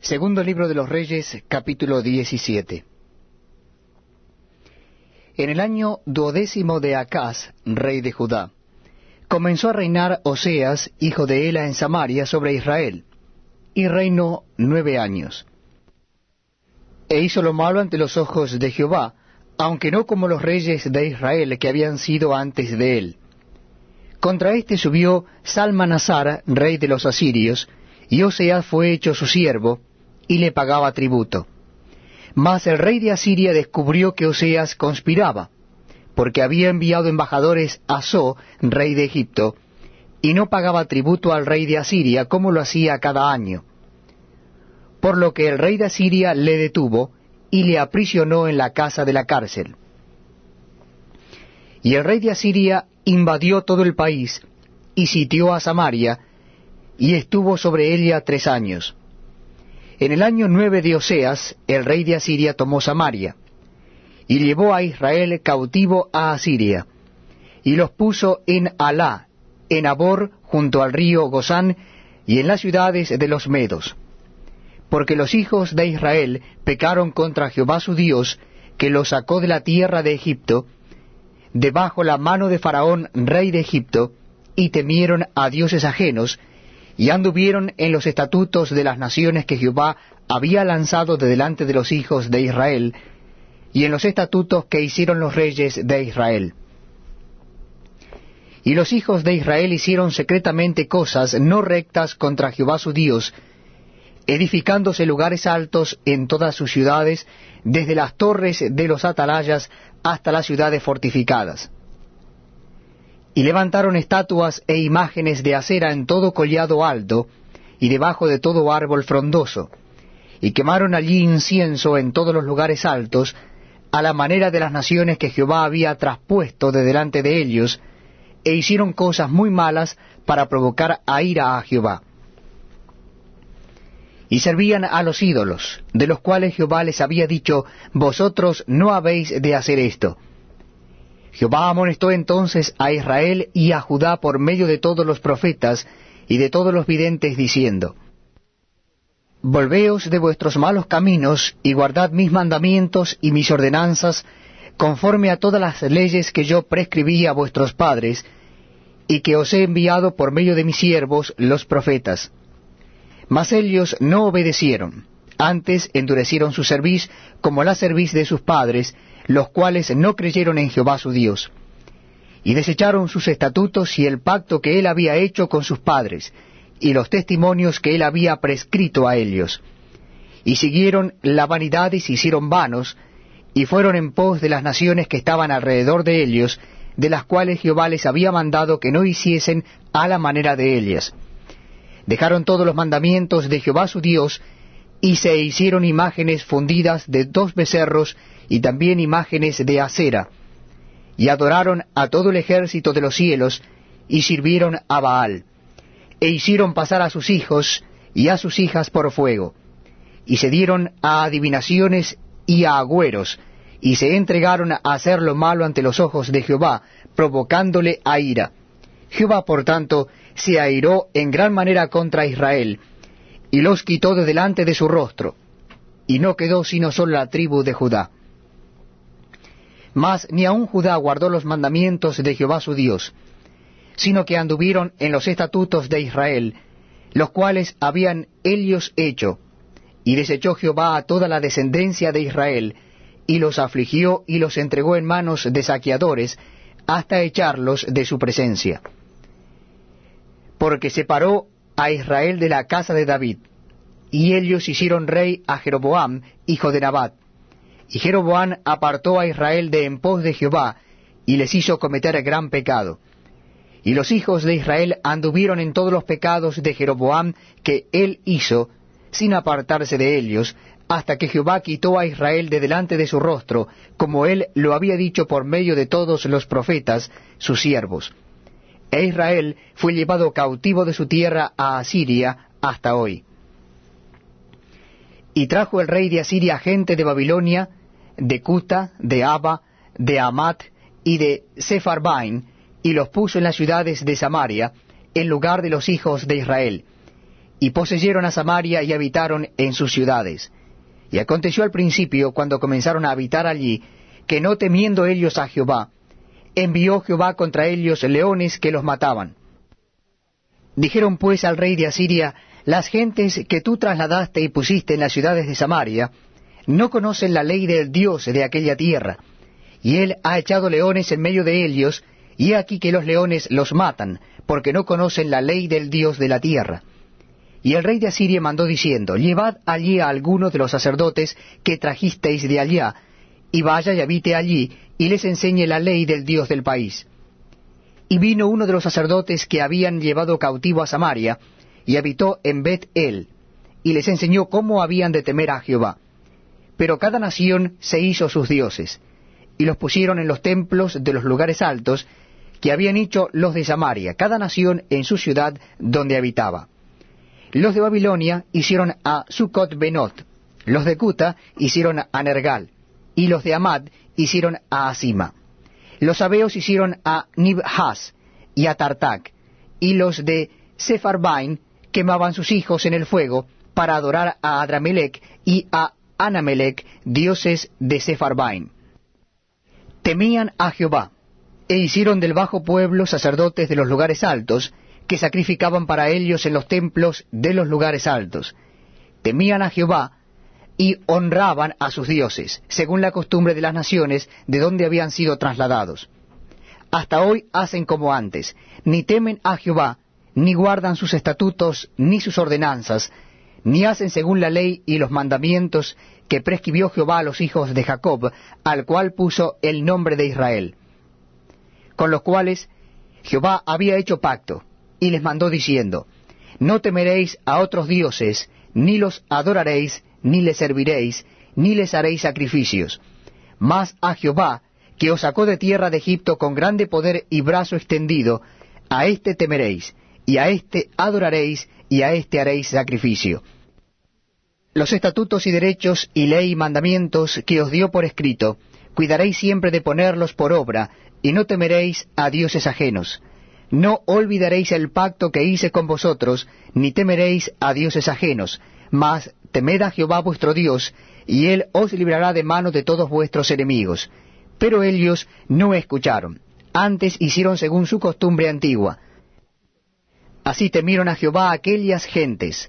Segundo libro de los Reyes, capítulo 17. En el año duodécimo de Acaz, rey de Judá, comenzó a reinar Oseas, hijo de Ela, en Samaria, sobre Israel, y reinó nueve años. E hizo lo malo ante los ojos de Jehová, aunque no como los reyes de Israel que habían sido antes de él. Contra éste subió Salmanasar, rey de los asirios, y Oseas fue hecho su siervo, y le pagaba tributo. Mas el rey de Asiria descubrió que Oseas conspiraba, porque había enviado embajadores a So, rey de Egipto, y no pagaba tributo al rey de Asiria como lo hacía cada año. Por lo que el rey de Asiria le detuvo y le aprisionó en la casa de la cárcel. Y el rey de Asiria invadió todo el país y sitió a Samaria, y estuvo sobre ella tres años. En el año nueve de Oseas, el rey de Asiria tomó Samaria, y llevó a Israel cautivo a Asiria, y los puso en Alá, en Abor, junto al río Gozán, y en las ciudades de los Medos. Porque los hijos de Israel pecaron contra Jehová su Dios, que los sacó de la tierra de Egipto, debajo la mano de Faraón, rey de Egipto, y temieron a dioses ajenos, y anduvieron en los estatutos de las naciones que Jehová había lanzado de delante de los hijos de Israel, y en los estatutos que hicieron los reyes de Israel. Y los hijos de Israel hicieron secretamente cosas no rectas contra Jehová su Dios, edificándose lugares altos en todas sus ciudades, desde las torres de los atalayas hasta las ciudades fortificadas y levantaron estatuas e imágenes de acera en todo collado alto, y debajo de todo árbol frondoso, y quemaron allí incienso en todos los lugares altos, a la manera de las naciones que Jehová había traspuesto de delante de ellos, e hicieron cosas muy malas para provocar a ira a Jehová. Y servían a los ídolos, de los cuales Jehová les había dicho, Vosotros no habéis de hacer esto Jehová amonestó entonces a Israel y a Judá por medio de todos los profetas y de todos los videntes, diciendo, Volveos de vuestros malos caminos y guardad mis mandamientos y mis ordenanzas, conforme a todas las leyes que yo prescribí a vuestros padres, y que os he enviado por medio de mis siervos los profetas. Mas ellos no obedecieron, antes endurecieron su cerviz como la cerviz de sus padres, los cuales no creyeron en Jehová su Dios, y desecharon sus estatutos y el pacto que él había hecho con sus padres, y los testimonios que él había prescrito a ellos. Y siguieron la vanidad y se hicieron vanos, y fueron en pos de las naciones que estaban alrededor de ellos, de las cuales Jehová les había mandado que no hiciesen a la manera de ellas. Dejaron todos los mandamientos de Jehová su Dios, y se hicieron imágenes fundidas de dos becerros y también imágenes de acera, y adoraron a todo el ejército de los cielos, y sirvieron a Baal, e hicieron pasar a sus hijos y a sus hijas por fuego, y se dieron a adivinaciones y a agüeros, y se entregaron a hacer lo malo ante los ojos de Jehová, provocándole a ira. Jehová, por tanto, se airó en gran manera contra Israel, y los quitó de delante de su rostro, y no quedó sino solo la tribu de Judá. Mas ni aun Judá guardó los mandamientos de Jehová su Dios, sino que anduvieron en los estatutos de Israel, los cuales habían ellos hecho, y desechó Jehová a toda la descendencia de Israel, y los afligió y los entregó en manos de saqueadores, hasta echarlos de su presencia. Porque separó a Israel de la casa de David, y ellos hicieron rey a Jeroboam, hijo de Nabat. Y Jeroboam apartó a Israel de en pos de Jehová, y les hizo cometer gran pecado. Y los hijos de Israel anduvieron en todos los pecados de Jeroboam que él hizo, sin apartarse de ellos, hasta que Jehová quitó a Israel de delante de su rostro, como él lo había dicho por medio de todos los profetas, sus siervos e Israel fue llevado cautivo de su tierra a Asiria hasta hoy. Y trajo el rey de Asiria gente de Babilonia, de Cuta, de Abba, de Amat y de Sepharbain, y los puso en las ciudades de Samaria, en lugar de los hijos de Israel. y poseyeron a Samaria y habitaron en sus ciudades. Y aconteció al principio, cuando comenzaron a habitar allí, que no temiendo ellos a Jehová, envió Jehová contra ellos leones que los mataban. Dijeron pues al rey de Asiria, las gentes que tú trasladaste y pusiste en las ciudades de Samaria, no conocen la ley del Dios de aquella tierra, y él ha echado leones en medio de ellos, y aquí que los leones los matan, porque no conocen la ley del Dios de la tierra. Y el rey de Asiria mandó diciendo, Llevad allí a algunos de los sacerdotes que trajisteis de allá, y vaya y habite allí, y les enseñe la ley del Dios del país. Y vino uno de los sacerdotes que habían llevado cautivo a Samaria, y habitó en Bet-El, y les enseñó cómo habían de temer a Jehová. Pero cada nación se hizo sus dioses, y los pusieron en los templos de los lugares altos que habían hecho los de Samaria, cada nación en su ciudad donde habitaba. Los de Babilonia hicieron a Sucot Benot, los de Cuta hicieron a Nergal, y los de Amad hicieron a Asima. Los abeos hicieron a Nibhaz y a Tartak, y los de Sepharbain quemaban sus hijos en el fuego para adorar a Adramelech y a Anamelech, dioses de Sepharbaim. Temían a Jehová, e hicieron del bajo pueblo sacerdotes de los lugares altos, que sacrificaban para ellos en los templos de los lugares altos. Temían a Jehová y honraban a sus dioses, según la costumbre de las naciones de donde habían sido trasladados. Hasta hoy hacen como antes, ni temen a Jehová, ni guardan sus estatutos, ni sus ordenanzas, ni hacen según la ley y los mandamientos que prescribió Jehová a los hijos de Jacob, al cual puso el nombre de Israel, con los cuales Jehová había hecho pacto, y les mandó diciendo, No temeréis a otros dioses, ni los adoraréis, ni les serviréis, ni les haréis sacrificios, mas a Jehová, que os sacó de tierra de Egipto con grande poder y brazo extendido, a éste temeréis, y a éste adoraréis, y a éste haréis sacrificio. Los estatutos y derechos y ley y mandamientos que os dio por escrito, cuidaréis siempre de ponerlos por obra, y no temeréis a dioses ajenos, no olvidaréis el pacto que hice con vosotros, ni temeréis a dioses ajenos, mas temed a Jehová vuestro Dios, y él os librará de mano de todos vuestros enemigos. Pero ellos no escucharon, antes hicieron según su costumbre antigua. Así temieron a Jehová aquellas gentes,